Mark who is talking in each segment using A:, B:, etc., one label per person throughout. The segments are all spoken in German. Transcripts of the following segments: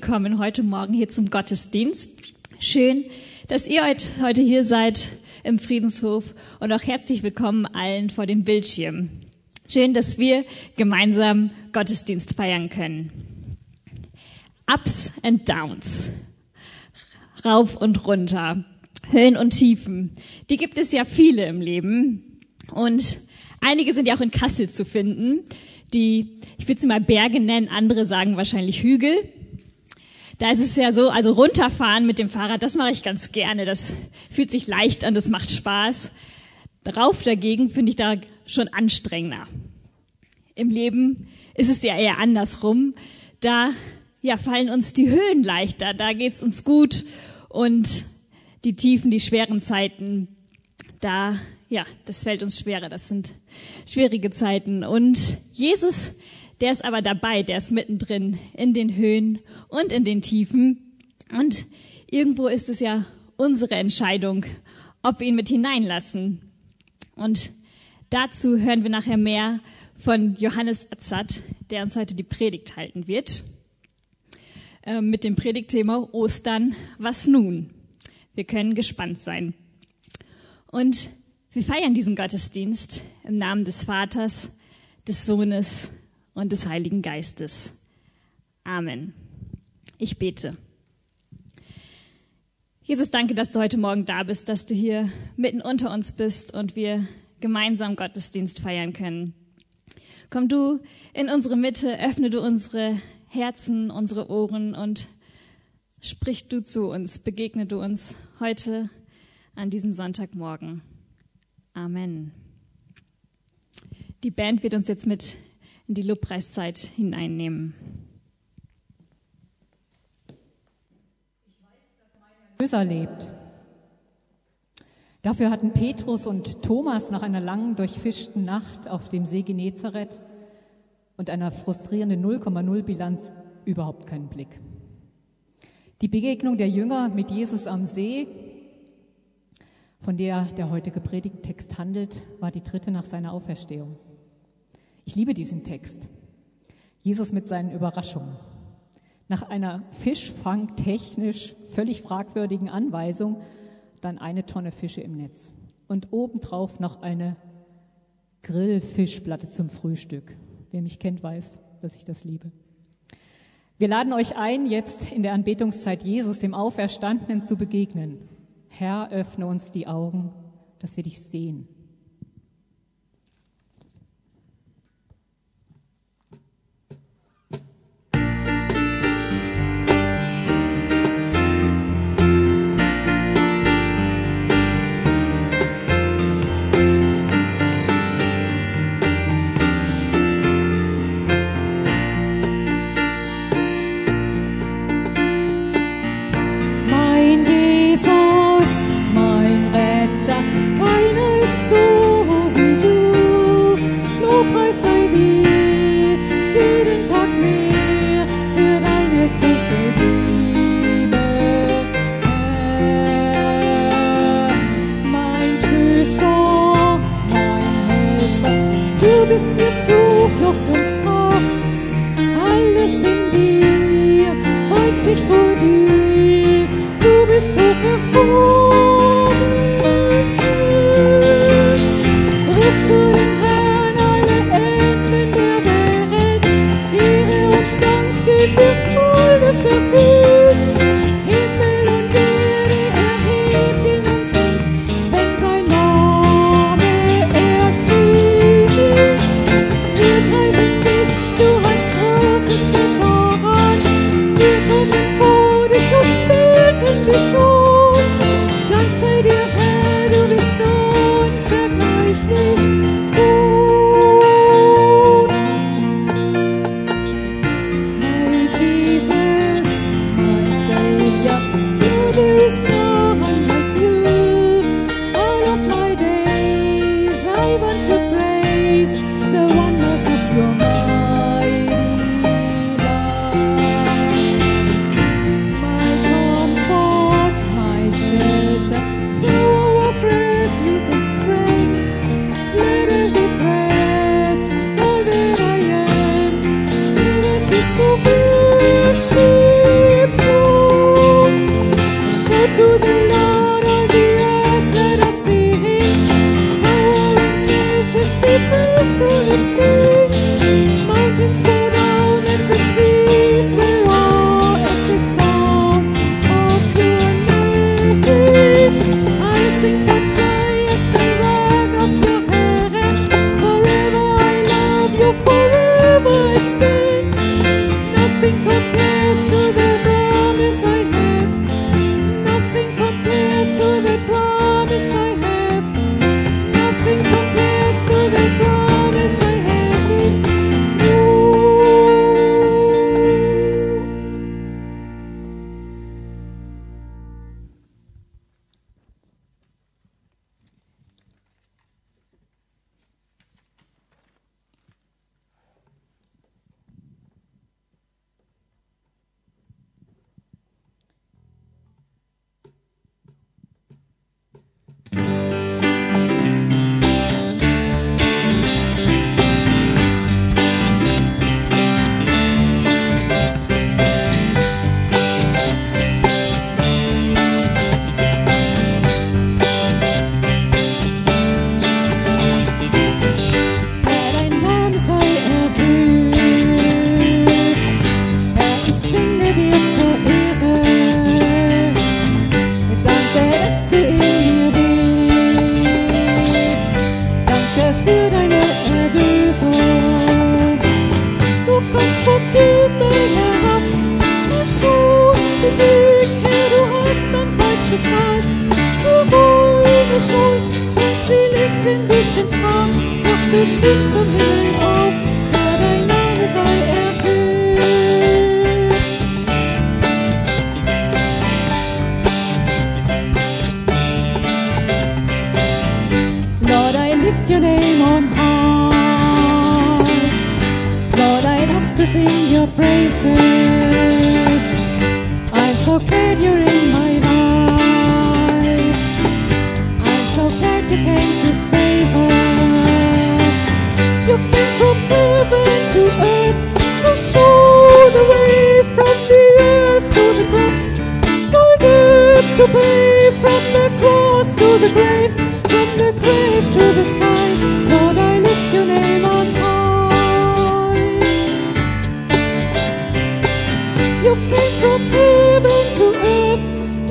A: Willkommen heute Morgen hier zum Gottesdienst. Schön, dass ihr heut- heute hier seid im Friedenshof und auch herzlich willkommen allen vor dem Bildschirm. Schön, dass wir gemeinsam Gottesdienst feiern können. Ups and Downs, rauf und runter, Höhen und Tiefen, die gibt es ja viele im Leben und einige sind ja auch in Kassel zu finden, die, ich würde sie mal Berge nennen, andere sagen wahrscheinlich Hügel. Da ist es ja so, also runterfahren mit dem Fahrrad, das mache ich ganz gerne. Das fühlt sich leicht an, das macht Spaß. Rauf dagegen finde ich da schon anstrengender. Im Leben ist es ja eher andersrum. Da ja, fallen uns die Höhen leichter, da geht's uns gut und die Tiefen, die schweren Zeiten, da ja, das fällt uns schwerer. Das sind schwierige Zeiten. Und Jesus, der ist aber dabei, der ist mittendrin in den Höhen und in den Tiefen. Und irgendwo ist es ja unsere Entscheidung, ob wir ihn mit hineinlassen. Und dazu hören wir nachher mehr von Johannes Azad, der uns heute die Predigt halten wird. Äh, Mit dem Predigtthema Ostern, was nun? Wir können gespannt sein. Und wir feiern diesen Gottesdienst im Namen des Vaters, des Sohnes und des Heiligen Geistes. Amen. Ich bete. Jesus, danke, dass du heute Morgen da bist, dass du hier mitten unter uns bist und wir gemeinsam Gottesdienst feiern können. Komm du in unsere Mitte, öffne du unsere Herzen, unsere Ohren und sprich du zu uns, begegne du uns heute an diesem Sonntagmorgen. Amen. Die Band wird uns jetzt mit in die Lobpreiszeit hineinnehmen.
B: Erlöser lebt. Dafür hatten Petrus und Thomas nach einer langen, durchfischten Nacht auf dem See Genezareth und einer frustrierenden 0,0 Bilanz überhaupt keinen Blick. Die Begegnung der Jünger mit Jesus am See, von der der heutige Predigttext handelt, war die dritte nach seiner Auferstehung. Ich liebe diesen Text. Jesus mit seinen Überraschungen. Nach einer fischfangtechnisch völlig fragwürdigen Anweisung dann eine Tonne Fische im Netz. Und obendrauf noch eine Grillfischplatte zum Frühstück. Wer mich kennt, weiß, dass ich das liebe. Wir laden euch ein, jetzt in der Anbetungszeit Jesus, dem Auferstandenen, zu begegnen. Herr, öffne uns die Augen, dass wir dich sehen.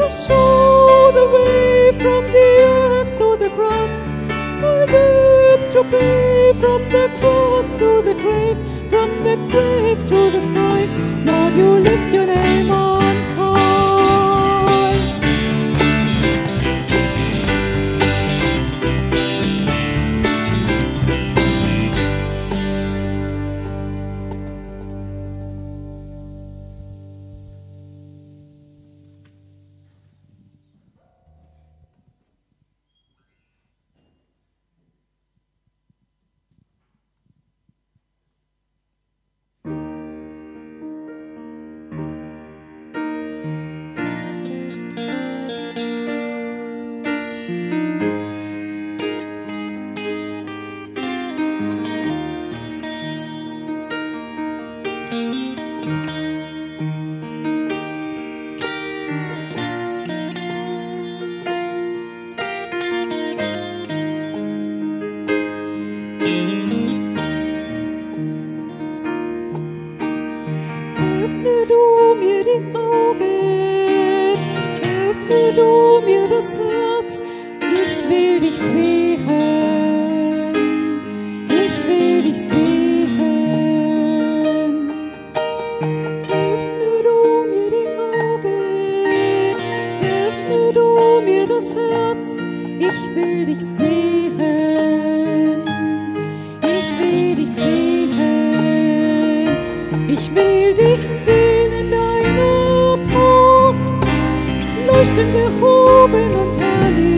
B: show the way from the earth to the cross. I live to pay from the cross to the grave, from the grave to the sky. Lord, you lift your name on. Mir das Herz, ich will dich sehen. Ich will dich sehen. Ich will dich sehen in deiner Pracht, leuchtend erhoben und herrlich.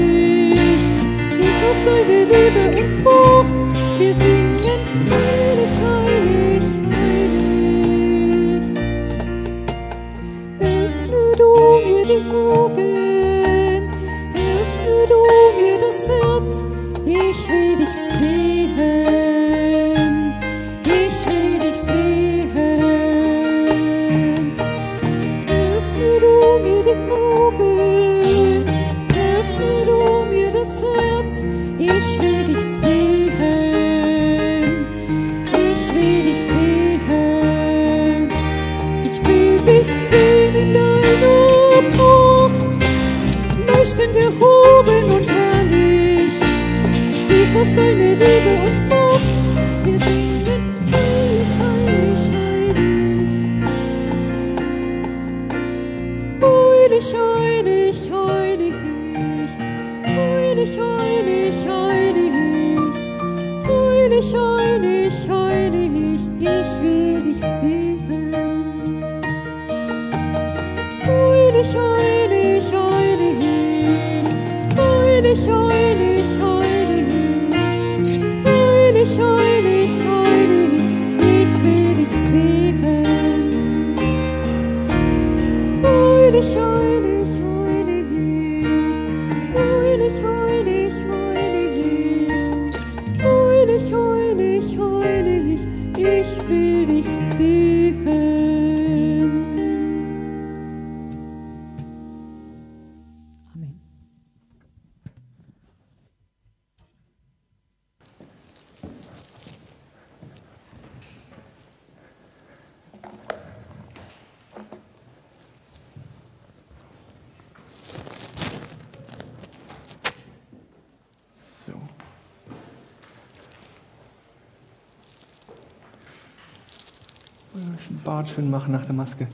C: Bart schön machen nach der Maske.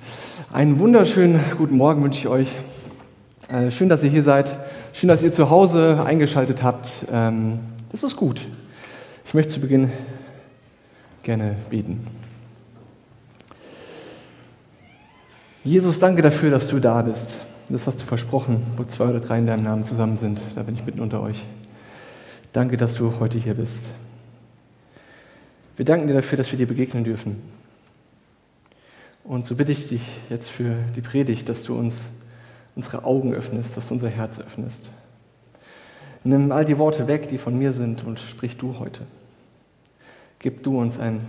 C: Einen wunderschönen guten Morgen wünsche ich euch. Äh, schön, dass ihr hier seid. Schön, dass ihr zu Hause eingeschaltet habt. Ähm, das ist gut. Ich möchte zu Beginn gerne beten. Jesus, danke dafür, dass du da bist. Das hast du versprochen, wo zwei oder drei in deinem Namen zusammen sind. Da bin ich mitten unter euch. Danke, dass du heute hier bist. Wir danken dir dafür, dass wir dir begegnen dürfen. Und so bitte ich dich jetzt für die Predigt, dass du uns unsere Augen öffnest, dass du unser Herz öffnest. Nimm all die Worte weg, die von mir sind, und sprich du heute. Gib du uns ein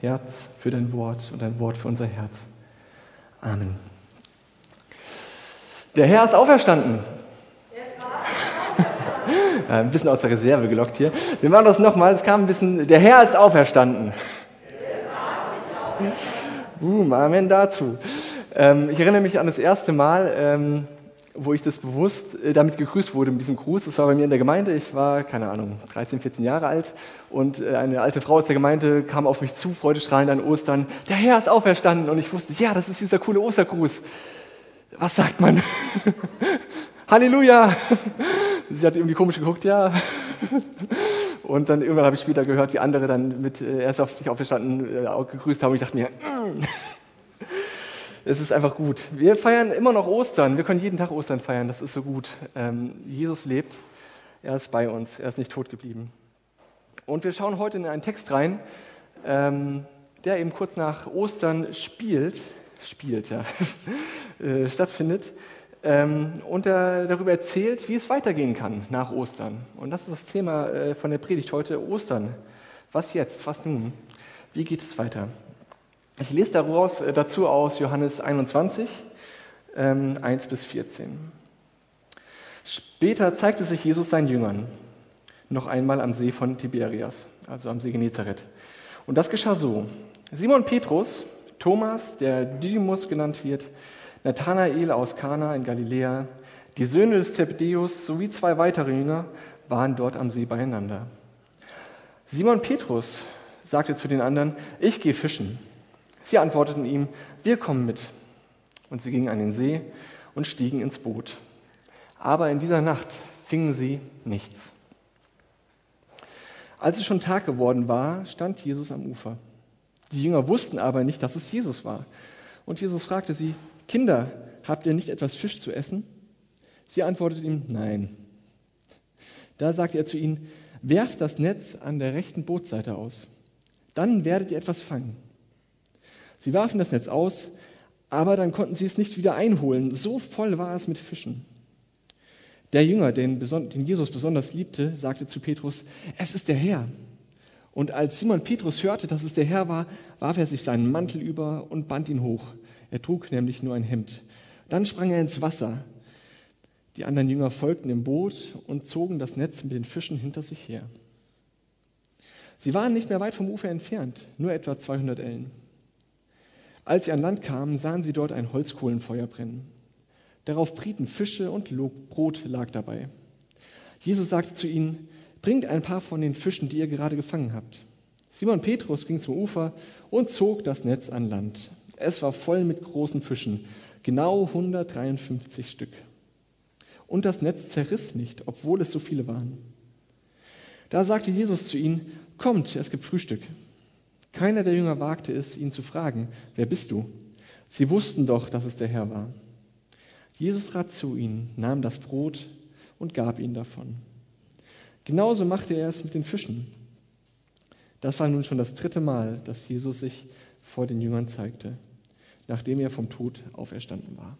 C: Herz für dein Wort und ein Wort für unser Herz. Amen. Der Herr ist auferstanden. Äh, ein bisschen aus der Reserve gelockt hier. Wir machen das nochmal. Es kam ein bisschen. Der Herr ist auferstanden. Boom, Amen dazu. Ähm, ich erinnere mich an das erste Mal, ähm, wo ich das bewusst äh, damit gegrüßt wurde mit diesem Gruß. Das war bei mir in der Gemeinde. Ich war, keine Ahnung, 13, 14 Jahre alt und äh, eine alte Frau aus der Gemeinde kam auf mich zu, freudestrahlend an Ostern. Der Herr ist auferstanden und ich wusste, ja, das ist dieser coole Ostergruß. Was sagt man? Halleluja! Sie hat irgendwie komisch geguckt, ja. Und dann irgendwann habe ich später gehört, wie andere dann mit äh, erst auf dich auferstanden äh, gegrüßt haben. Ich dachte mir, mm. es ist einfach gut. Wir feiern immer noch Ostern. Wir können jeden Tag Ostern feiern. Das ist so gut. Ähm, Jesus lebt. Er ist bei uns. Er ist nicht tot geblieben. Und wir schauen heute in einen Text rein, ähm, der eben kurz nach Ostern spielt, spielt ja, äh, stattfindet ähm, und er darüber erzählt, wie es weitergehen kann nach Ostern. Und das ist das Thema äh, von der Predigt heute, Ostern. Was jetzt? Was nun? Wie geht es weiter? Ich lese daraus, äh, dazu aus Johannes 21, ähm, 1 bis 14. Später zeigte sich Jesus seinen Jüngern noch einmal am See von Tiberias, also am See Genezareth. Und das geschah so. Simon Petrus, Thomas, der Didymus genannt wird, Nathanael aus Kana in Galiläa, Die Söhne des Zebedäus sowie zwei weitere Jünger waren dort am See beieinander. Simon Petrus sagte zu den anderen, ich gehe fischen. Sie antworteten ihm, wir kommen mit. Und sie gingen an den See und stiegen ins Boot. Aber in dieser Nacht fingen sie nichts. Als es schon Tag geworden war, stand Jesus am Ufer. Die Jünger wussten aber nicht, dass es Jesus war. Und Jesus fragte sie, Kinder, habt ihr nicht etwas Fisch zu essen? Sie antworteten ihm, nein. Da sagte er zu ihnen, werft das Netz an der rechten Bootsseite aus. Dann werdet ihr etwas fangen. Sie warfen das Netz aus, aber dann konnten sie es nicht wieder einholen. So voll war es mit Fischen. Der Jünger, den, den Jesus besonders liebte, sagte zu Petrus, es ist der Herr. Und als Simon Petrus hörte, dass es der Herr war, warf er sich seinen Mantel über und band ihn hoch. Er trug nämlich nur ein Hemd. Dann sprang er ins Wasser. Die anderen Jünger folgten im Boot und zogen das Netz mit den Fischen hinter sich her. Sie waren nicht mehr weit vom Ufer entfernt, nur etwa 200 Ellen. Als sie an Land kamen, sahen sie dort ein Holzkohlenfeuer brennen. Darauf brieten Fische und Brot lag dabei. Jesus sagte zu ihnen, bringt ein paar von den Fischen, die ihr gerade gefangen habt. Simon Petrus ging zum Ufer und zog das Netz an Land. Es war voll mit großen Fischen, genau 153 Stück. Und das Netz zerriss nicht, obwohl es so viele waren. Da sagte Jesus zu ihnen, kommt, es gibt Frühstück. Keiner der Jünger wagte es, ihn zu fragen, wer bist du? Sie wussten doch, dass es der Herr war. Jesus trat zu ihnen, nahm das Brot und gab ihnen davon. Genauso machte er es mit den Fischen. Das war nun schon das dritte Mal, dass Jesus sich vor den Jüngern zeigte, nachdem er vom Tod auferstanden war.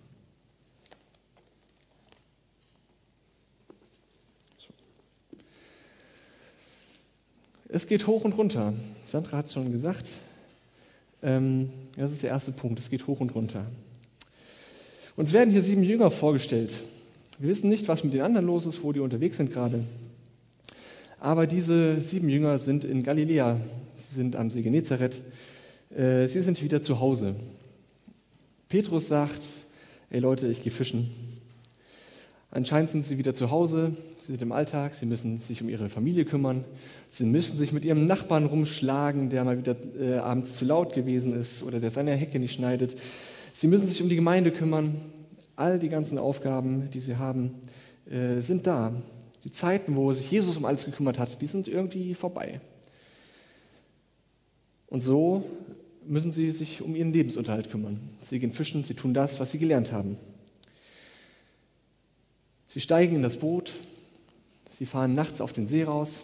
C: Es geht hoch und runter. Sandra hat es schon gesagt. Ähm, das ist der erste Punkt. Es geht hoch und runter. Uns werden hier sieben Jünger vorgestellt. Wir wissen nicht, was mit den anderen los ist, wo die unterwegs sind gerade. Aber diese sieben Jünger sind in Galiläa. Sie sind am See Genezareth. Äh, sie sind wieder zu Hause. Petrus sagt, ey Leute, ich gehe fischen. Anscheinend sind sie wieder zu Hause, sie sind im Alltag, sie müssen sich um ihre Familie kümmern, sie müssen sich mit ihrem Nachbarn rumschlagen, der mal wieder äh, abends zu laut gewesen ist oder der seine Hecke nicht schneidet. Sie müssen sich um die Gemeinde kümmern. All die ganzen Aufgaben, die sie haben, äh, sind da. Die Zeiten, wo sich Jesus um alles gekümmert hat, die sind irgendwie vorbei. Und so müssen sie sich um ihren Lebensunterhalt kümmern. Sie gehen fischen, sie tun das, was sie gelernt haben. Sie steigen in das Boot, sie fahren nachts auf den See raus,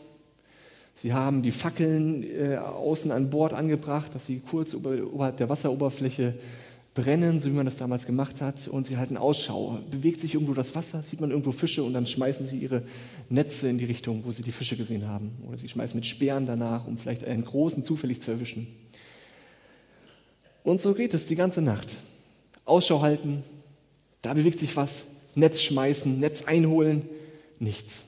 C: sie haben die Fackeln äh, außen an Bord angebracht, dass sie kurz oberhalb der Wasseroberfläche brennen, so wie man das damals gemacht hat, und sie halten Ausschau. Bewegt sich irgendwo das Wasser, sieht man irgendwo Fische und dann schmeißen sie ihre Netze in die Richtung, wo sie die Fische gesehen haben. Oder sie schmeißen mit Speeren danach, um vielleicht einen großen zufällig zu erwischen. Und so geht es die ganze Nacht. Ausschau halten, da bewegt sich was, Netz schmeißen, Netz einholen, nichts.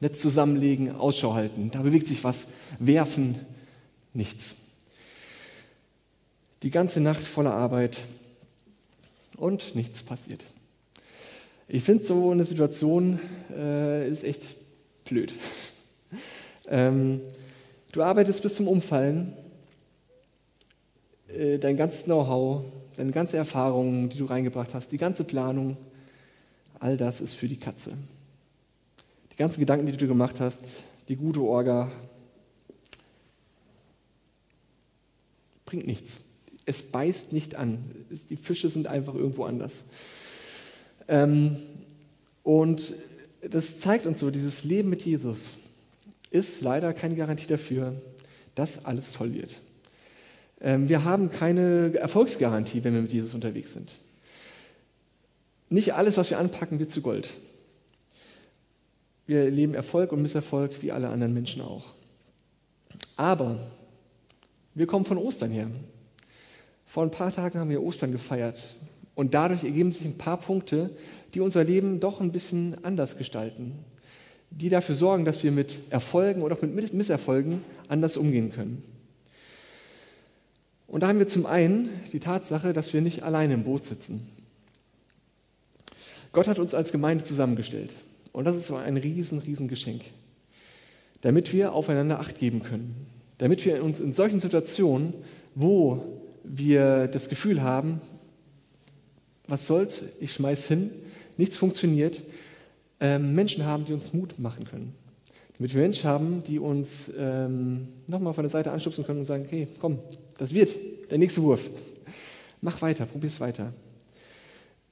C: Netz zusammenlegen, Ausschau halten, da bewegt sich was, werfen, nichts. Die ganze Nacht voller Arbeit und nichts passiert. Ich finde, so eine Situation äh, ist echt blöd. ähm, du arbeitest bis zum Umfallen, dein ganzes Know-how, deine ganze Erfahrung, die du reingebracht hast, die ganze Planung, all das ist für die Katze. Die ganzen Gedanken, die du gemacht hast, die gute Orga, bringt nichts es beißt nicht an. Die Fische sind einfach irgendwo anders. Ähm, und das zeigt uns so, dieses Leben mit Jesus ist leider keine Garantie dafür, dass alles toll wird. Ähm, wir haben keine Erfolgsgarantie, wenn wir mit Jesus unterwegs sind. Nicht alles, was wir anpacken, wird zu Gold. Wir erleben Erfolg und Misserfolg wie alle anderen Menschen auch. Aber wir kommen von Ostern her. Vor ein paar Tagen haben wir Ostern gefeiert und dadurch ergeben sich ein paar Punkte, die unser Leben doch ein bisschen anders gestalten, die dafür sorgen, dass wir mit Erfolgen oder auch mit Misserfolgen anders umgehen können. Und da haben wir zum einen die Tatsache, dass wir nicht alleine im Boot sitzen. Gott hat uns als Gemeinde zusammengestellt. Und das ist ein riesen, riesen Geschenk. Damit wir aufeinander Acht geben können. Damit wir uns in solchen Situationen, wo wir das Gefühl haben, was soll's, ich schmeiß hin, nichts funktioniert, ähm, Menschen haben, die uns Mut machen können. Damit wir Menschen haben, die uns ähm, nochmal von der Seite anstupsen können und sagen, okay, komm, das wird der nächste Wurf. Mach weiter, probier es weiter.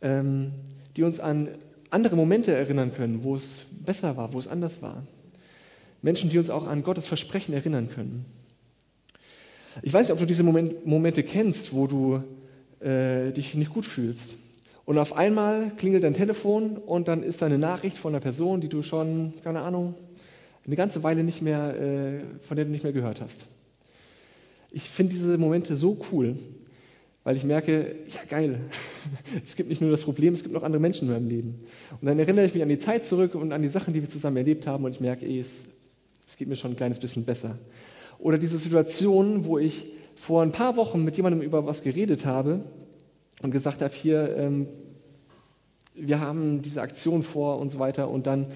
C: Ähm, die uns an andere Momente erinnern können, wo es besser war, wo es anders war. Menschen, die uns auch an Gottes Versprechen erinnern können. Ich weiß nicht, ob du diese Moment, Momente kennst, wo du äh, dich nicht gut fühlst. Und auf einmal klingelt dein Telefon und dann ist da eine Nachricht von einer Person, die du schon, keine Ahnung, eine ganze Weile nicht mehr, äh, von der du nicht mehr gehört hast. Ich finde diese Momente so cool, weil ich merke, ja geil, es gibt nicht nur das Problem, es gibt noch andere Menschen in meinem Leben. Und dann erinnere ich mich an die Zeit zurück und an die Sachen, die wir zusammen erlebt haben und ich merke, ey, es, es geht mir schon ein kleines bisschen besser. Oder diese Situation, wo ich vor ein paar Wochen mit jemandem über was geredet habe und gesagt habe, hier, ähm, wir haben diese Aktion vor und so weiter. Und dann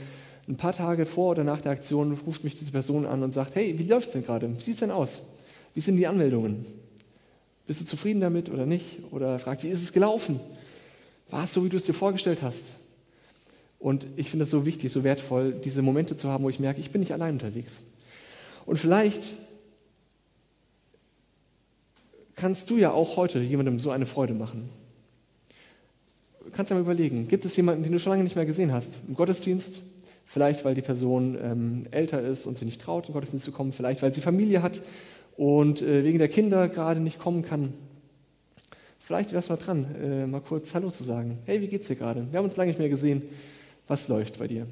C: ein paar Tage vor oder nach der Aktion ruft mich diese Person an und sagt, hey, wie läuft es denn gerade? Wie sieht es denn aus? Wie sind die Anmeldungen? Bist du zufrieden damit oder nicht? Oder fragt, wie ist es gelaufen? War es so, wie du es dir vorgestellt hast? Und ich finde es so wichtig, so wertvoll, diese Momente zu haben, wo ich merke, ich bin nicht allein unterwegs. Und vielleicht kannst du ja auch heute jemandem so eine Freude machen. Du kannst ja mal überlegen, gibt es jemanden, den du schon lange nicht mehr gesehen hast, im Gottesdienst? Vielleicht, weil die Person ähm, älter ist und sie nicht traut, im Gottesdienst zu kommen. Vielleicht, weil sie Familie hat und äh, wegen der Kinder gerade nicht kommen kann. Vielleicht wäre es mal dran, äh, mal kurz Hallo zu sagen. Hey, wie geht's dir gerade? Wir haben uns lange nicht mehr gesehen. Was läuft bei dir?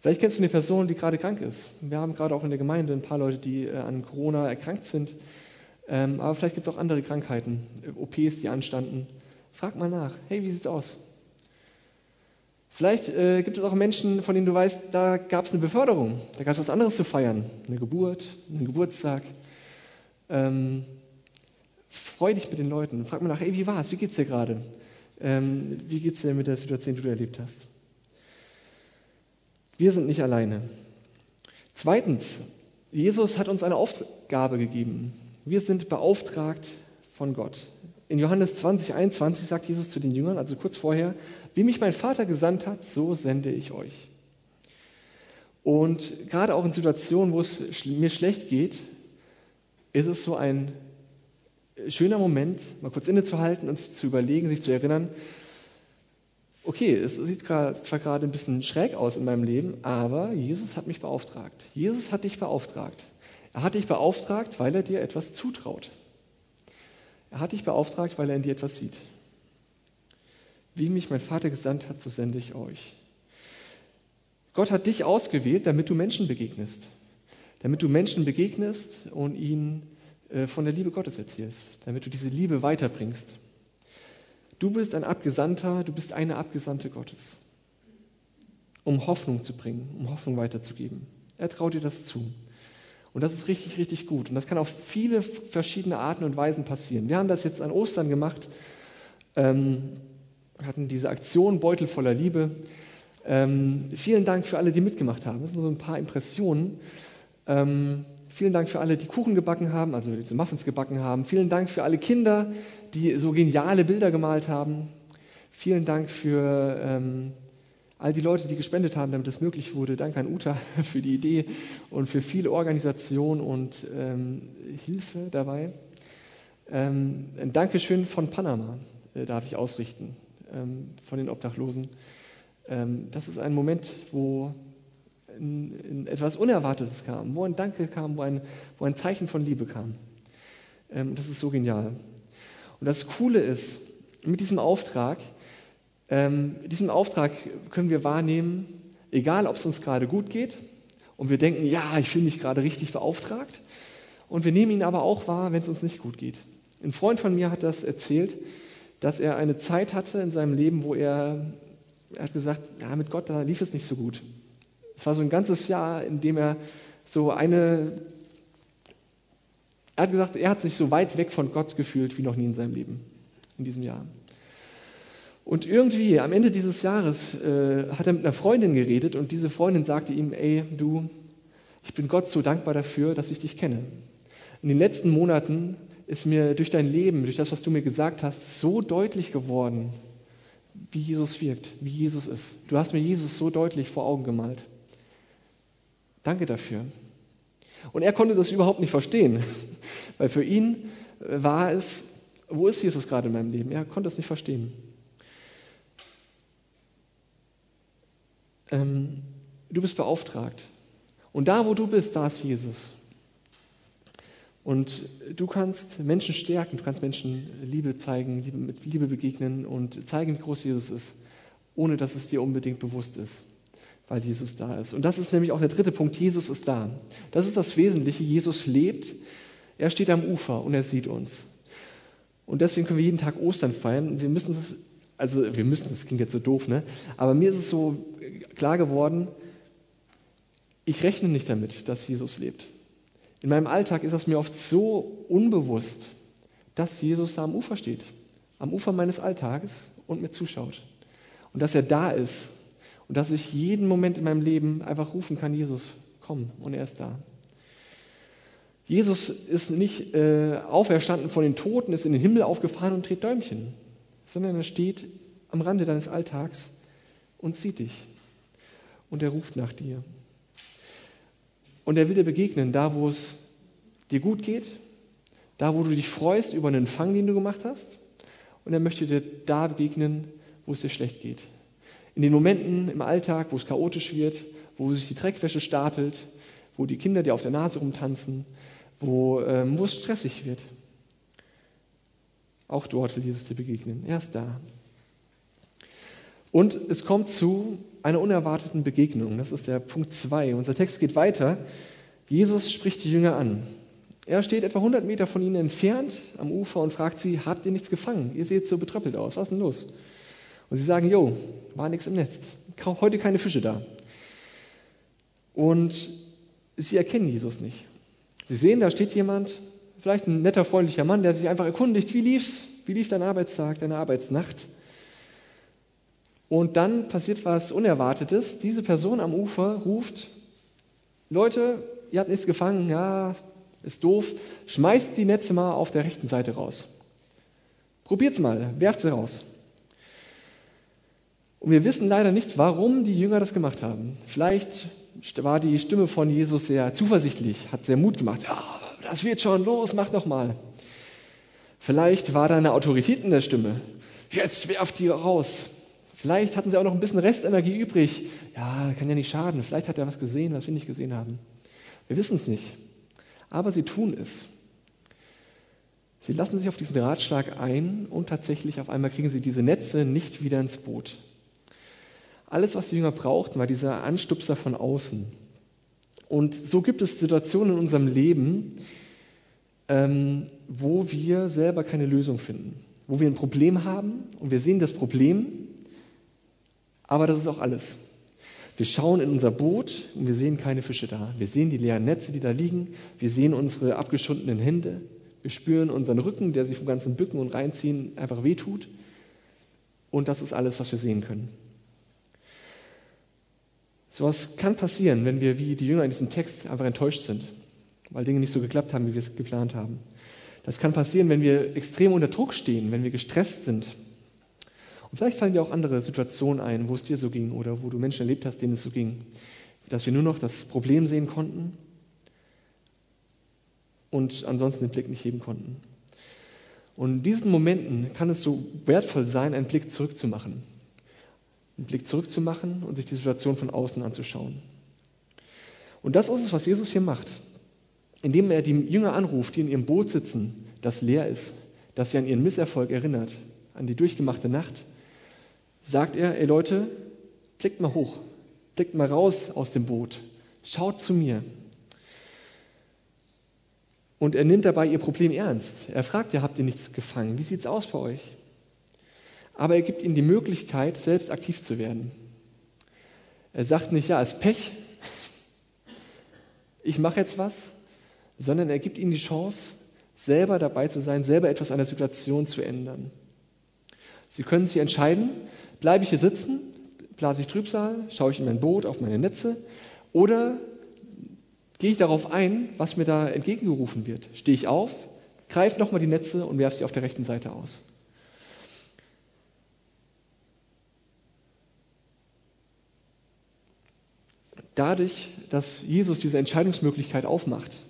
C: Vielleicht kennst du eine Person, die gerade krank ist. Wir haben gerade auch in der Gemeinde ein paar Leute, die äh, an Corona erkrankt sind. Ähm, aber vielleicht gibt es auch andere Krankheiten, OPs, die anstanden. Frag mal nach. Hey, wie sieht's aus? Vielleicht äh, gibt es auch Menschen, von denen du weißt, da gab es eine Beförderung, da gab es was anderes zu feiern, eine Geburt, einen Geburtstag. Ähm, freu dich mit den Leuten. Frag mal nach, hey, wie war's? Wie geht's dir gerade? Ähm, wie geht's dir mit der Situation, die du erlebt hast? Wir sind nicht alleine. Zweitens, Jesus hat uns eine Aufgabe gegeben. Wir sind beauftragt von Gott. In Johannes 20, 21 sagt Jesus zu den Jüngern, also kurz vorher, wie mich mein Vater gesandt hat, so sende ich euch. Und gerade auch in Situationen, wo es mir schlecht geht, ist es so ein schöner Moment, mal kurz innezuhalten und sich zu überlegen, sich zu erinnern, okay, es sieht zwar gerade ein bisschen schräg aus in meinem Leben, aber Jesus hat mich beauftragt. Jesus hat dich beauftragt. Er hat dich beauftragt, weil er dir etwas zutraut. Er hat dich beauftragt, weil er in dir etwas sieht. Wie mich mein Vater gesandt hat, so sende ich euch. Gott hat dich ausgewählt, damit du Menschen begegnest. Damit du Menschen begegnest und ihnen äh, von der Liebe Gottes erzählst. Damit du diese Liebe weiterbringst. Du bist ein Abgesandter, du bist eine Abgesandte Gottes. Um Hoffnung zu bringen, um Hoffnung weiterzugeben. Er traut dir das zu. Und das ist richtig, richtig gut. Und das kann auf viele verschiedene Arten und Weisen passieren. Wir haben das jetzt an Ostern gemacht. Ähm, hatten diese Aktion Beutel voller Liebe. Ähm, vielen Dank für alle, die mitgemacht haben. Das sind so ein paar Impressionen. Ähm, vielen Dank für alle, die Kuchen gebacken haben, also diese Muffins gebacken haben. Vielen Dank für alle Kinder, die so geniale Bilder gemalt haben. Vielen Dank für ähm, all die Leute, die gespendet haben, damit es möglich wurde. Danke an Uta für die Idee und für viele Organisation und ähm, Hilfe dabei. Ähm, ein Dankeschön von Panama äh, darf ich ausrichten, ähm, von den Obdachlosen. Ähm, das ist ein Moment, wo in, in etwas Unerwartetes kam, wo ein Danke kam, wo ein, wo ein Zeichen von Liebe kam. Ähm, das ist so genial. Und das Coole ist, mit diesem Auftrag, ähm, diesen Auftrag können wir wahrnehmen, egal ob es uns gerade gut geht und wir denken, ja, ich fühle mich gerade richtig beauftragt. Und wir nehmen ihn aber auch wahr, wenn es uns nicht gut geht. Ein Freund von mir hat das erzählt, dass er eine Zeit hatte in seinem Leben, wo er, er hat gesagt, ja, mit Gott, da lief es nicht so gut. Es war so ein ganzes Jahr, in dem er so eine, er hat gesagt, er hat sich so weit weg von Gott gefühlt wie noch nie in seinem Leben, in diesem Jahr. Und irgendwie am Ende dieses Jahres äh, hat er mit einer Freundin geredet und diese Freundin sagte ihm, ey, du, ich bin Gott so dankbar dafür, dass ich dich kenne. In den letzten Monaten ist mir durch dein Leben, durch das, was du mir gesagt hast, so deutlich geworden, wie Jesus wirkt, wie Jesus ist. Du hast mir Jesus so deutlich vor Augen gemalt. Danke dafür. Und er konnte das überhaupt nicht verstehen, weil für ihn war es, wo ist Jesus gerade in meinem Leben? Er konnte es nicht verstehen. Ähm, du bist beauftragt. Und da, wo du bist, da ist Jesus. Und du kannst Menschen stärken, du kannst Menschen Liebe zeigen, Liebe, mit Liebe begegnen und zeigen, wie groß Jesus ist, ohne dass es dir unbedingt bewusst ist, weil Jesus da ist. Und das ist nämlich auch der dritte Punkt, Jesus ist da. Das ist das Wesentliche, Jesus lebt, er steht am Ufer und er sieht uns. Und deswegen können wir jeden Tag Ostern feiern wir müssen das, also wir müssen, das klingt jetzt so doof, ne? aber mir ist es so klar geworden, ich rechne nicht damit, dass Jesus lebt. In meinem Alltag ist es mir oft so unbewusst, dass Jesus da am Ufer steht, am Ufer meines Alltages und mir zuschaut. Und dass er da ist und dass ich jeden Moment in meinem Leben einfach rufen kann, Jesus, komm, und er ist da. Jesus ist nicht äh, auferstanden von den Toten, ist in den Himmel aufgefahren und dreht Däumchen, sondern er steht am Rande deines Alltags und sieht dich. Und er ruft nach dir. Und er will dir begegnen, da wo es dir gut geht, da wo du dich freust über einen Empfang, den du gemacht hast. Und er möchte dir da begegnen, wo es dir schlecht geht. In den Momenten im Alltag, wo es chaotisch wird, wo sich die Dreckwäsche stapelt, wo die Kinder dir auf der Nase rumtanzen, wo, ähm, wo es stressig wird. Auch dort will Jesus dir begegnen. Er ist da. Und es kommt zu einer unerwarteten Begegnung. Das ist der Punkt 2. Unser Text geht weiter. Jesus spricht die Jünger an. Er steht etwa 100 Meter von ihnen entfernt am Ufer und fragt sie, habt ihr nichts gefangen? Ihr seht so betröppelt aus. Was ist denn los? Und sie sagen, jo, war nichts im Netz. Heute keine Fische da. Und sie erkennen Jesus nicht. Sie sehen, da steht jemand, vielleicht ein netter, freundlicher Mann, der sich einfach erkundigt, wie lief's? Wie lief dein Arbeitstag, deine Arbeitsnacht? Und dann passiert was Unerwartetes. Diese Person am Ufer ruft, Leute, ihr habt nichts gefangen, ja, ist doof, schmeißt die Netze mal auf der rechten Seite raus. Probiert's mal, werft sie raus. Und wir wissen leider nicht, warum die Jünger das gemacht haben. Vielleicht war die Stimme von Jesus sehr zuversichtlich, hat sehr Mut gemacht. Ja, das wird schon, los, mach noch mal. Vielleicht war da eine Autorität in der Stimme. Jetzt werft die raus. Vielleicht hatten sie auch noch ein bisschen Restenergie übrig. Ja, kann ja nicht schaden. Vielleicht hat er was gesehen, was wir nicht gesehen haben. Wir wissen es nicht. Aber sie tun es. Sie lassen sich auf diesen Ratschlag ein und tatsächlich auf einmal kriegen sie diese Netze nicht wieder ins Boot. Alles, was die Jünger brauchten, war dieser Anstupser von außen. Und so gibt es Situationen in unserem Leben, ähm, wo wir selber keine Lösung finden, wo wir ein Problem haben und wir sehen das Problem, aber das ist auch alles. Wir schauen in unser Boot und wir sehen keine Fische da. Wir sehen die leeren Netze, die da liegen. Wir sehen unsere abgeschundenen Hände. Wir spüren unseren Rücken, der sich vom ganzen Bücken und Reinziehen einfach wehtut. Und das ist alles, was wir sehen können. Sowas kann passieren, wenn wir wie die Jünger in diesem Text einfach enttäuscht sind, weil Dinge nicht so geklappt haben, wie wir es geplant haben. Das kann passieren, wenn wir extrem unter Druck stehen, wenn wir gestresst sind, und vielleicht fallen dir auch andere Situationen ein, wo es dir so ging oder wo du Menschen erlebt hast, denen es so ging, dass wir nur noch das Problem sehen konnten und ansonsten den Blick nicht heben konnten. Und in diesen Momenten kann es so wertvoll sein, einen Blick zurückzumachen. Einen Blick zurückzumachen und sich die Situation von außen anzuschauen. Und das ist es, was Jesus hier macht. Indem er die Jünger anruft, die in ihrem Boot sitzen, das leer ist, das sie an ihren Misserfolg erinnert, an die durchgemachte Nacht, sagt er, ey Leute, blickt mal hoch, blickt mal raus aus dem Boot, schaut zu mir. Und er nimmt dabei ihr Problem ernst. Er fragt ja, habt ihr nichts gefangen? Wie sieht es aus bei euch? Aber er gibt ihnen die Möglichkeit, selbst aktiv zu werden. Er sagt nicht, ja, es Pech, ich mache jetzt was, sondern er gibt ihnen die Chance, selber dabei zu sein, selber etwas an der Situation zu ändern. Sie können sich entscheiden, bleibe ich hier sitzen, blase ich Trübsal, schaue ich in mein Boot, auf meine Netze oder gehe ich darauf ein, was mir da entgegengerufen wird. Stehe ich auf, greife nochmal die Netze und werfe sie auf der rechten Seite aus. Dadurch, dass Jesus diese Entscheidungsmöglichkeit aufmacht,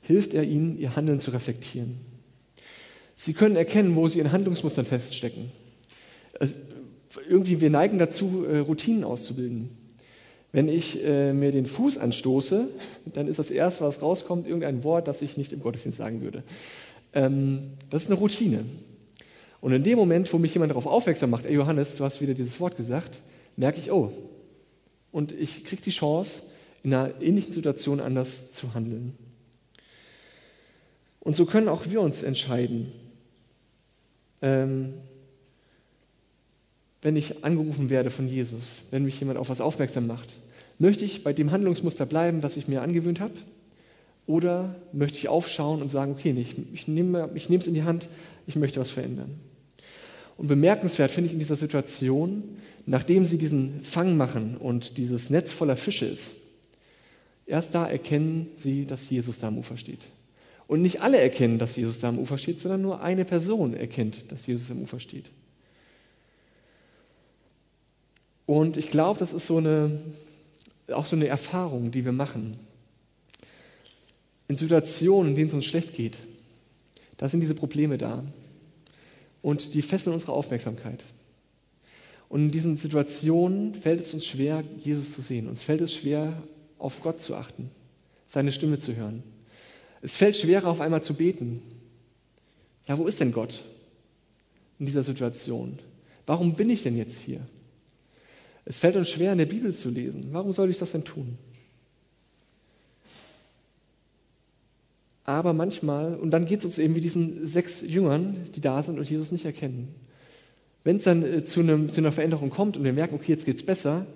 C: hilft er ihnen, ihr Handeln zu reflektieren. Sie können erkennen, wo sie in Handlungsmustern feststecken. Irgendwie, wir neigen dazu, äh, Routinen auszubilden. Wenn ich äh, mir den Fuß anstoße, dann ist das Erste, was rauskommt, irgendein Wort, das ich nicht im Gottesdienst sagen würde. Ähm, das ist eine Routine. Und in dem Moment, wo mich jemand darauf aufmerksam macht, ey Johannes, du hast wieder dieses Wort gesagt, merke ich, oh, und ich kriege die Chance, in einer ähnlichen Situation anders zu handeln. Und so können auch wir uns entscheiden, ähm, wenn ich angerufen werde von Jesus, wenn mich jemand auf was aufmerksam macht, möchte ich bei dem Handlungsmuster bleiben, das ich mir angewöhnt habe? Oder möchte ich aufschauen und sagen, okay, ich, ich nehme es in die Hand, ich möchte was verändern? Und bemerkenswert finde ich in dieser Situation, nachdem sie diesen Fang machen und dieses Netz voller Fische ist, erst da erkennen sie, dass Jesus da am Ufer steht. Und nicht alle erkennen, dass Jesus da am Ufer steht, sondern nur eine Person erkennt, dass Jesus am Ufer steht. Und ich glaube, das ist so eine, auch so eine Erfahrung, die wir machen. In Situationen, in denen es uns schlecht geht, da sind diese Probleme da. Und die fesseln unsere Aufmerksamkeit. Und in diesen Situationen fällt es uns schwer, Jesus zu sehen. Uns fällt es schwer, auf Gott zu achten, seine Stimme zu hören. Es fällt schwerer, auf einmal zu beten. Ja, wo ist denn Gott in dieser Situation? Warum bin ich denn jetzt hier? Es fällt uns schwer, in der Bibel zu lesen. Warum soll ich das denn tun? Aber manchmal, und dann geht es uns eben wie diesen sechs Jüngern, die da sind und Jesus nicht erkennen. Wenn es dann äh, zu, einem, zu, einer Veränderung kommt und wir merken, okay, jetzt geht es besser,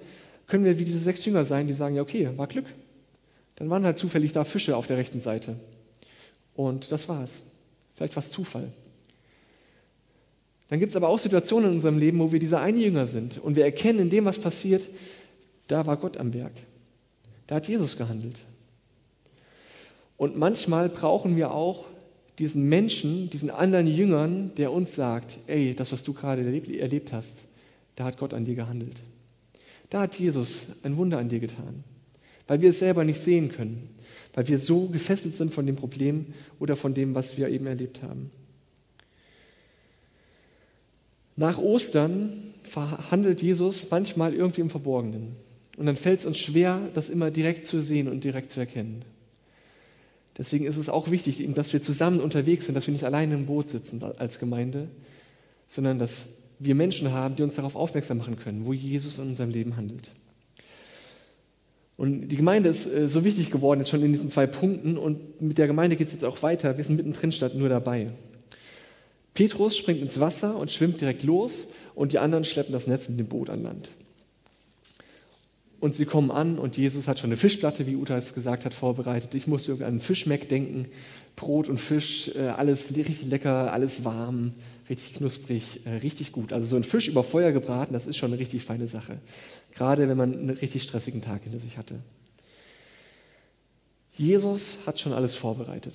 C: können wir wie diese sechs Jünger sein, die sagen, ja, okay, war Glück. Dann waren halt zufällig da Fische auf der rechten Seite. Und das war's. Vielleicht war es Zufall. Dann gibt es aber auch Situationen in unserem Leben, wo wir dieser eine Jünger sind und wir erkennen in dem, was passiert, da war Gott am Werk. Da hat Jesus gehandelt. Und manchmal brauchen wir auch diesen Menschen, diesen anderen Jüngern, der uns sagt, ey, das, was du gerade erlebt, hast, da hat Gott an dir gehandelt. Da hat Jesus ein Wunder an dir getan, weil wir es selber nicht sehen können, weil wir so gefesselt sind von dem Problem oder von dem, was wir eben erlebt haben. Nach Ostern verhandelt Jesus manchmal irgendwie im Verborgenen. Und dann fällt es uns schwer, das immer direkt zu sehen und direkt zu erkennen. Deswegen ist es auch wichtig, dass wir zusammen unterwegs sind, dass wir nicht alleine im Boot sitzen als Gemeinde, sondern dass wir Menschen haben, die uns darauf aufmerksam machen können, wo Jesus in unserem Leben handelt. Und die Gemeinde ist äh, so wichtig geworden, jetzt schon in diesen zwei Punkten. Und mit der Gemeinde geht es jetzt auch weiter. Wir sind mittendrin statt nur dabei. Petrus springt ins Wasser und schwimmt direkt los und die anderen schleppen das Netz mit dem Boot an Land. Und sie kommen an und Jesus hat schon eine Fischplatte, wie Uta es gesagt hat, vorbereitet. Ich muss irgendwie an Fischmeck denken. Brot und Fisch, äh, alles richtig lecker, alles warm, richtig knusprig, äh, richtig gut. Also so ein Fisch über Feuer gebraten, das ist schon eine richtig feine Sache. Gerade wenn man einen richtig stressigen Tag hinter sich hatte. Jesus hat schon alles vorbereitet.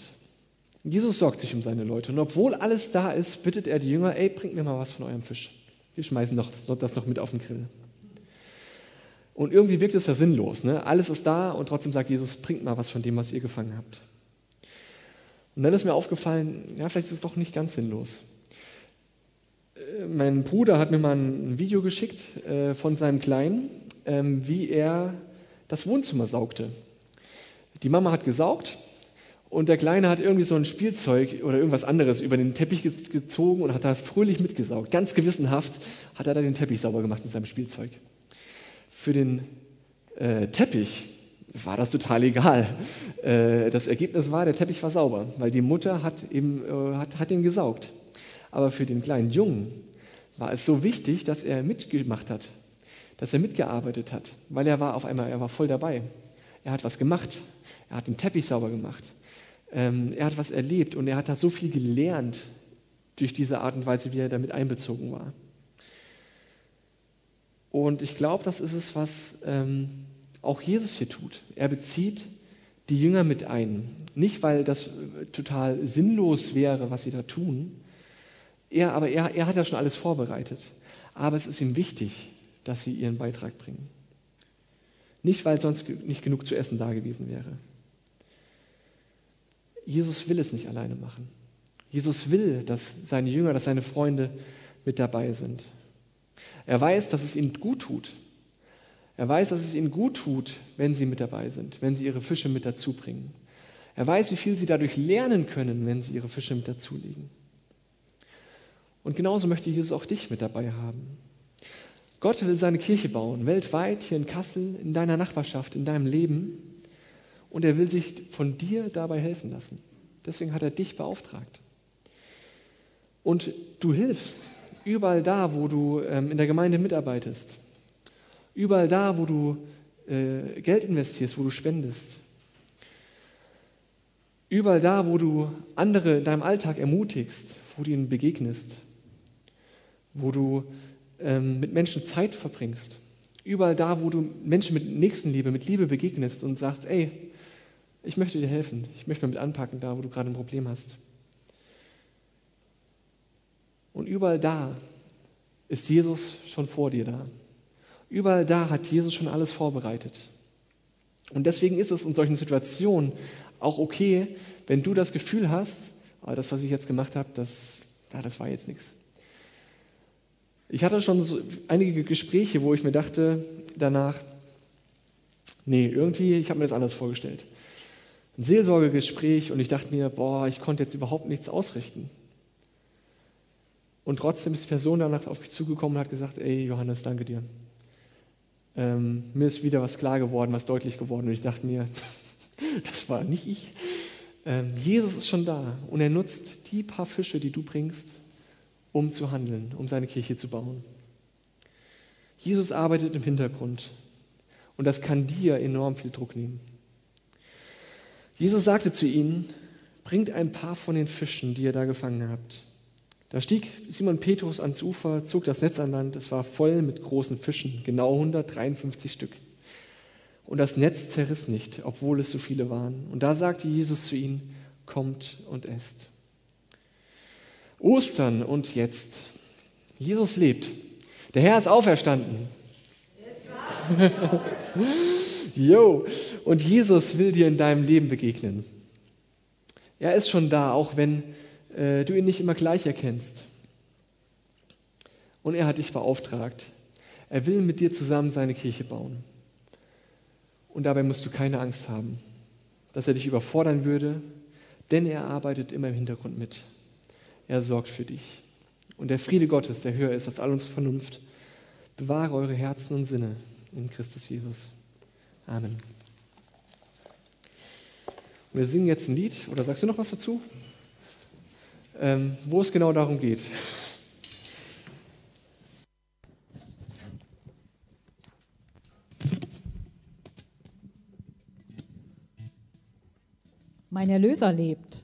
C: Jesus sorgt sich um seine Leute. Und obwohl alles da ist, bittet er die Jünger, ey, bringt mir mal was von eurem Fisch. Wir schmeißen das noch mit auf den Grill. Und irgendwie wirkt es ja sinnlos. Ne? Alles ist da und trotzdem sagt Jesus, bringt mal was von dem, was ihr gefangen habt. Und dann ist mir aufgefallen, ja, vielleicht ist es doch nicht ganz sinnlos. Äh, mein Bruder hat mir mal ein Video geschickt äh, von seinem Kleinen, ähm, wie er das Wohnzimmer saugte. Die Mama hat gesaugt und der Kleine hat irgendwie so ein Spielzeug oder irgendwas anderes über den Teppich gezogen und hat da fröhlich mitgesaugt. Ganz gewissenhaft hat er da den Teppich sauber gemacht mit seinem Spielzeug. Für den äh, Teppich war das total egal. Äh, das Ergebnis war, der Teppich war sauber, weil die Mutter hat, eben, äh, hat, hat ihn gesaugt. Aber für den kleinen Jungen war es so wichtig, dass er mitgemacht hat, dass er mitgearbeitet hat, weil er war auf einmal, er war voll dabei. Er hat was gemacht, er hat den Teppich sauber gemacht, ähm, er hat was erlebt und er hat da so viel gelernt durch diese Art und Weise, wie er damit einbezogen war. Und ich glaube, das ist es, was ähm, auch Jesus hier tut. Er bezieht die Jünger mit ein. Nicht, weil das äh, total sinnlos wäre, was sie da tun. Er, aber er, er hat ja schon alles vorbereitet. Aber es ist ihm wichtig, dass sie ihren Beitrag bringen. Nicht, weil sonst nicht genug zu essen da gewesen wäre. Jesus will es nicht alleine machen. Jesus will, dass seine Jünger, dass seine Freunde mit dabei sind. Er weiß, dass es ihnen gut tut. Er weiß, dass es ihnen gut tut, wenn sie mit dabei sind, wenn sie ihre Fische mit dazu bringen. Er weiß, wie viel sie dadurch lernen können, wenn sie ihre Fische mit dazulegen. Und genauso möchte Jesus auch dich mit dabei haben. Gott will seine Kirche bauen, weltweit, hier in Kassel, in deiner Nachbarschaft, in deinem Leben. Und er will sich von dir dabei helfen lassen. Deswegen hat er dich beauftragt. Und du hilfst überall da, wo du ähm, in der Gemeinde mitarbeitest. Überall da, wo du äh, Geld investierst, wo du spendest. Überall da, wo du andere in deinem Alltag ermutigst, wo du ihnen begegnest, wo du ähm, mit Menschen Zeit verbringst. Überall da, wo du Menschen mit Nächstenliebe, mit Liebe begegnest und sagst, ey, ich möchte dir helfen, ich möchte mal mit anpacken, da wo du gerade ein Problem hast. Und überall da ist Jesus schon vor dir da. Überall da hat Jesus schon alles vorbereitet. Und deswegen ist es in solchen Situationen auch okay, wenn du das Gefühl hast, oh, das, was ich jetzt gemacht habe, das, ja, das war jetzt nichts. Ich hatte schon so einige Gespräche, wo ich mir dachte danach, nee, irgendwie, ich habe mir das anders vorgestellt. Ein Seelsorgegespräch und ich dachte mir, boah, ich konnte jetzt überhaupt nichts ausrichten. Und trotzdem ist die Person danach auf mich zugekommen und hat gesagt, ey Johannes, danke dir. Ähm, mir ist wieder was klar geworden, was deutlich geworden. Und ich dachte mir, das war nicht ich. Ähm, Jesus ist schon da und er nutzt die paar Fische, die du bringst, um zu handeln, um seine Kirche zu bauen. Jesus arbeitet im Hintergrund und das kann dir enorm viel Druck nehmen. Jesus sagte zu ihnen, bringt ein paar von den Fischen, die ihr da gefangen habt. Da stieg Simon Petrus ans Ufer, zog das Netz an Land. Es war voll mit großen Fischen, genau 153 Stück. Und das Netz zerriss nicht, obwohl es so viele waren. Und da sagte Jesus zu ihnen, kommt und esst. Ostern und jetzt. Jesus lebt. Der Herr ist auferstanden. Jo, und Jesus will dir in deinem Leben begegnen. Er ist schon da, auch wenn äh, du ihn nicht immer gleich erkennst. Und er hat dich beauftragt. Er will mit dir zusammen seine Kirche bauen. Und dabei musst du keine Angst haben, dass er dich überfordern würde, denn er arbeitet immer im Hintergrund mit. Er sorgt für dich. Und der Friede Gottes, der höher ist als all unsere Vernunft, bewahre eure Herzen und Sinne in Christus Jesus. Amen. Wir singen jetzt ein Lied, oder sagst du noch was dazu? Ähm, wo es genau darum geht.
B: Mein Erlöser lebt.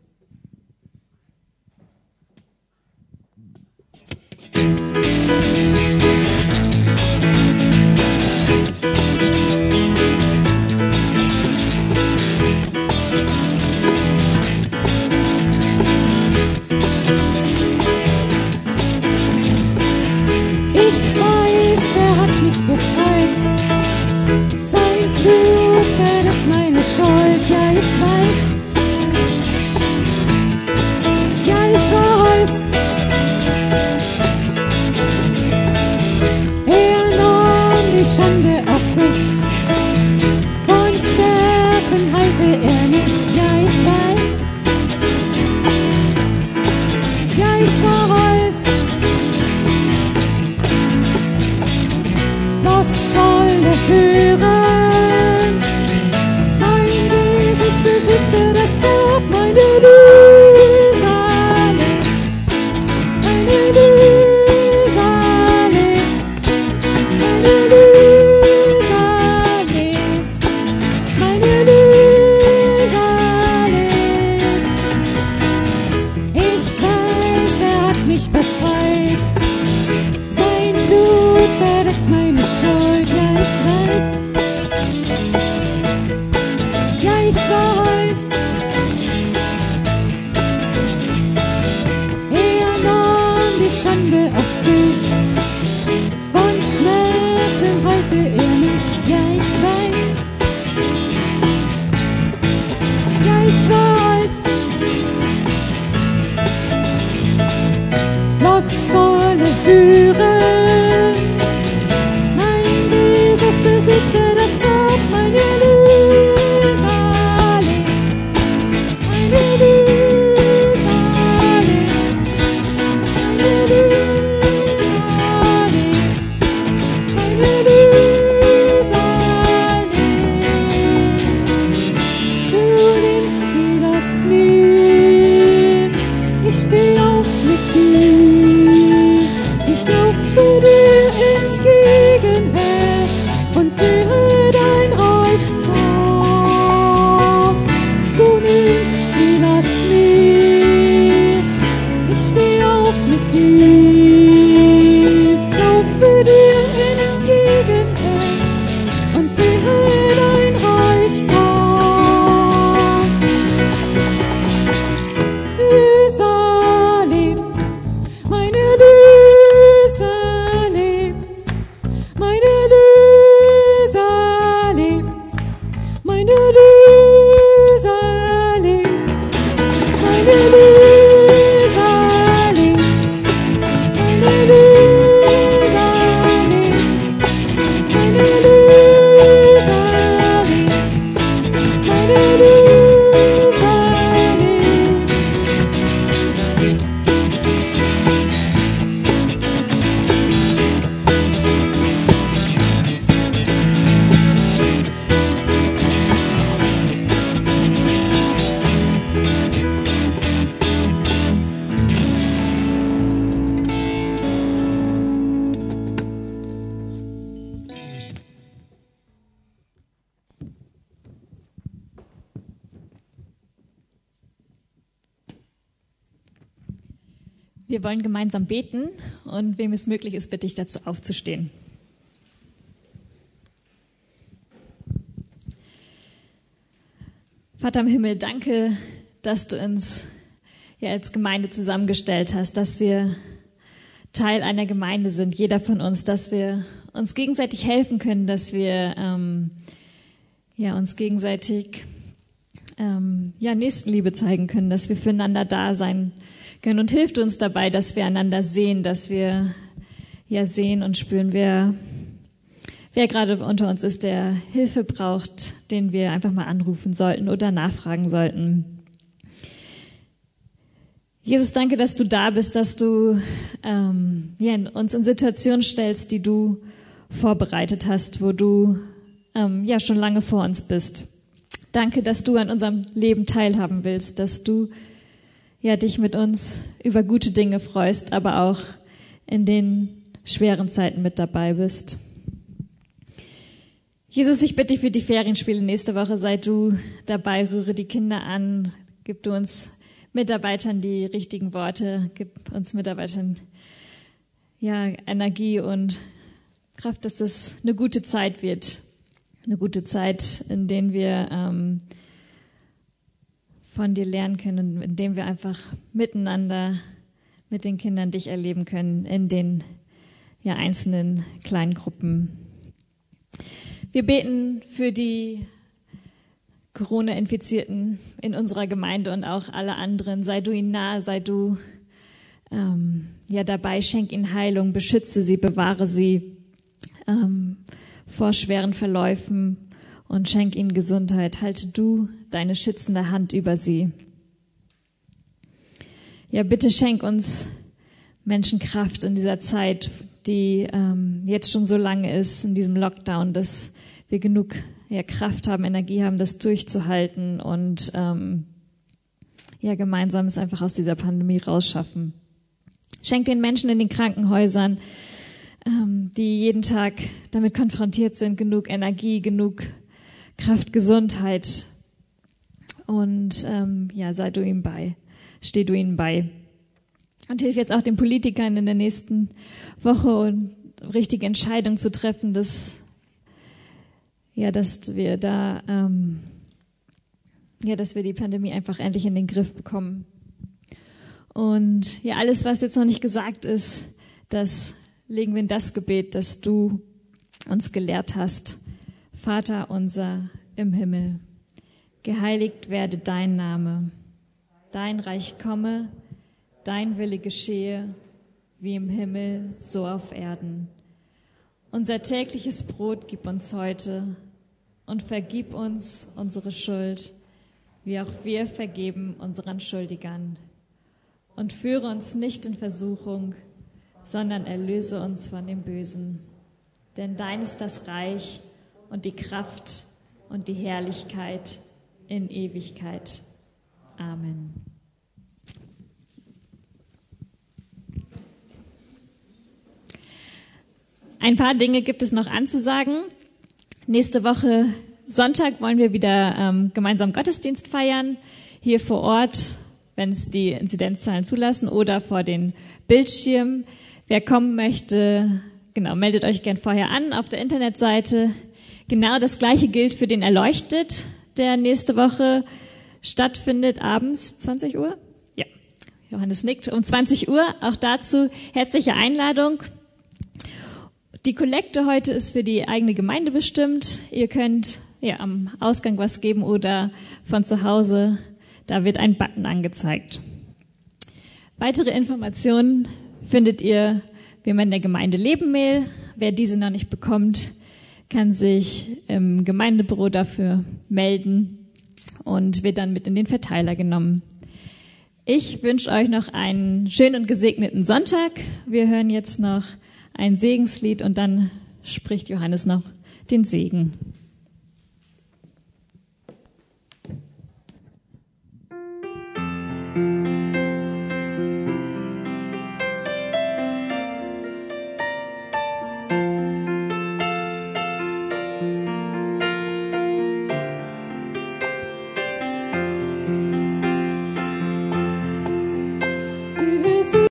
A: Wollen gemeinsam beten und wem es möglich ist, bitte ich dazu aufzustehen. Vater im Himmel, danke, dass du uns ja als Gemeinde zusammengestellt hast, dass wir Teil einer Gemeinde sind, jeder von uns, dass wir uns gegenseitig helfen können, dass wir ähm, ja uns gegenseitig ähm, ja Nächstenliebe zeigen können, dass wir füreinander da sein können und hilft uns dabei, dass wir einander sehen, dass wir ja sehen und spüren, wer wer gerade unter uns ist, der Hilfe braucht, den wir einfach mal anrufen sollten oder nachfragen sollten. Jesus, danke, dass du da bist, dass du ähm, ja, uns in Situationen stellst, die du vorbereitet hast, wo du ähm, ja schon lange vor uns bist. Danke, dass du an unserem Leben teilhaben willst, dass du ja dich mit uns über gute Dinge freust, aber auch in den schweren Zeiten mit dabei bist. Jesus, ich bitte dich für die Ferienspiele nächste Woche, sei du dabei, rühre die Kinder an, gib du uns Mitarbeitern die richtigen Worte, gib uns Mitarbeitern ja, Energie und Kraft, dass das eine gute Zeit wird. Eine gute Zeit, in der wir ähm, von dir lernen können und in dem wir einfach miteinander mit den Kindern dich erleben können in den ja, einzelnen kleinen Gruppen. Wir beten für die Corona-Infizierten in unserer Gemeinde und auch alle anderen. Sei du ihnen nahe, sei du ähm, ja dabei, schenk ihnen Heilung, beschütze sie, bewahre sie ähm, vor schweren Verläufen und schenk ihnen Gesundheit. Halte du deine schützende Hand über sie. Ja, bitte schenk uns Menschen Kraft in dieser Zeit, die ähm, jetzt schon so lange ist, in diesem Lockdown, dass wir genug ja, Kraft haben, Energie haben, das durchzuhalten und ähm, ja, gemeinsam es einfach aus dieser Pandemie rausschaffen. Schenk den Menschen in den Krankenhäusern, ähm, die jeden Tag damit konfrontiert sind, genug Energie, genug Kraft, Gesundheit. Und ähm, ja, sei du ihm bei, steh du ihnen bei. Und hilf jetzt auch den Politikern in der nächsten Woche, richtige Entscheidungen zu treffen, dass ja, dass wir da, ähm, ja, dass wir die Pandemie einfach endlich in den Griff bekommen. Und ja, alles, was jetzt noch nicht gesagt ist, das legen wir in das Gebet, das du uns gelehrt hast. Vater unser im Himmel, geheiligt werde dein Name, dein Reich komme, dein Wille geschehe, wie im Himmel, so auf Erden. Unser tägliches Brot gib uns heute und vergib uns unsere Schuld, wie auch wir vergeben unseren Schuldigern. Und führe uns nicht in Versuchung, sondern erlöse uns von dem Bösen. Denn dein ist das Reich und die Kraft und die Herrlichkeit in Ewigkeit. Amen. Ein paar Dinge gibt es noch anzusagen. Nächste Woche Sonntag wollen wir wieder ähm, gemeinsam Gottesdienst feiern, hier vor Ort, wenn es die Inzidenzzahlen zulassen, oder vor den Bildschirmen. Wer kommen möchte, genau, meldet euch gern vorher an auf der Internetseite. Genau das gleiche gilt für den Erleuchtet, der nächste Woche stattfindet, abends 20 Uhr. Ja, Johannes nickt, um 20 Uhr. Auch dazu herzliche Einladung. Die Kollekte heute ist für die eigene Gemeinde bestimmt. Ihr könnt ja, am Ausgang was geben oder von zu Hause. Da wird ein Button angezeigt. Weitere Informationen findet ihr wie man in der Gemeinde Leben Mail. Wer diese noch nicht bekommt, kann sich im Gemeindebüro dafür melden und wird dann mit in den Verteiler genommen. Ich wünsche euch noch einen schönen und gesegneten Sonntag. Wir hören jetzt noch ein Segenslied und dann spricht Johannes noch den Segen.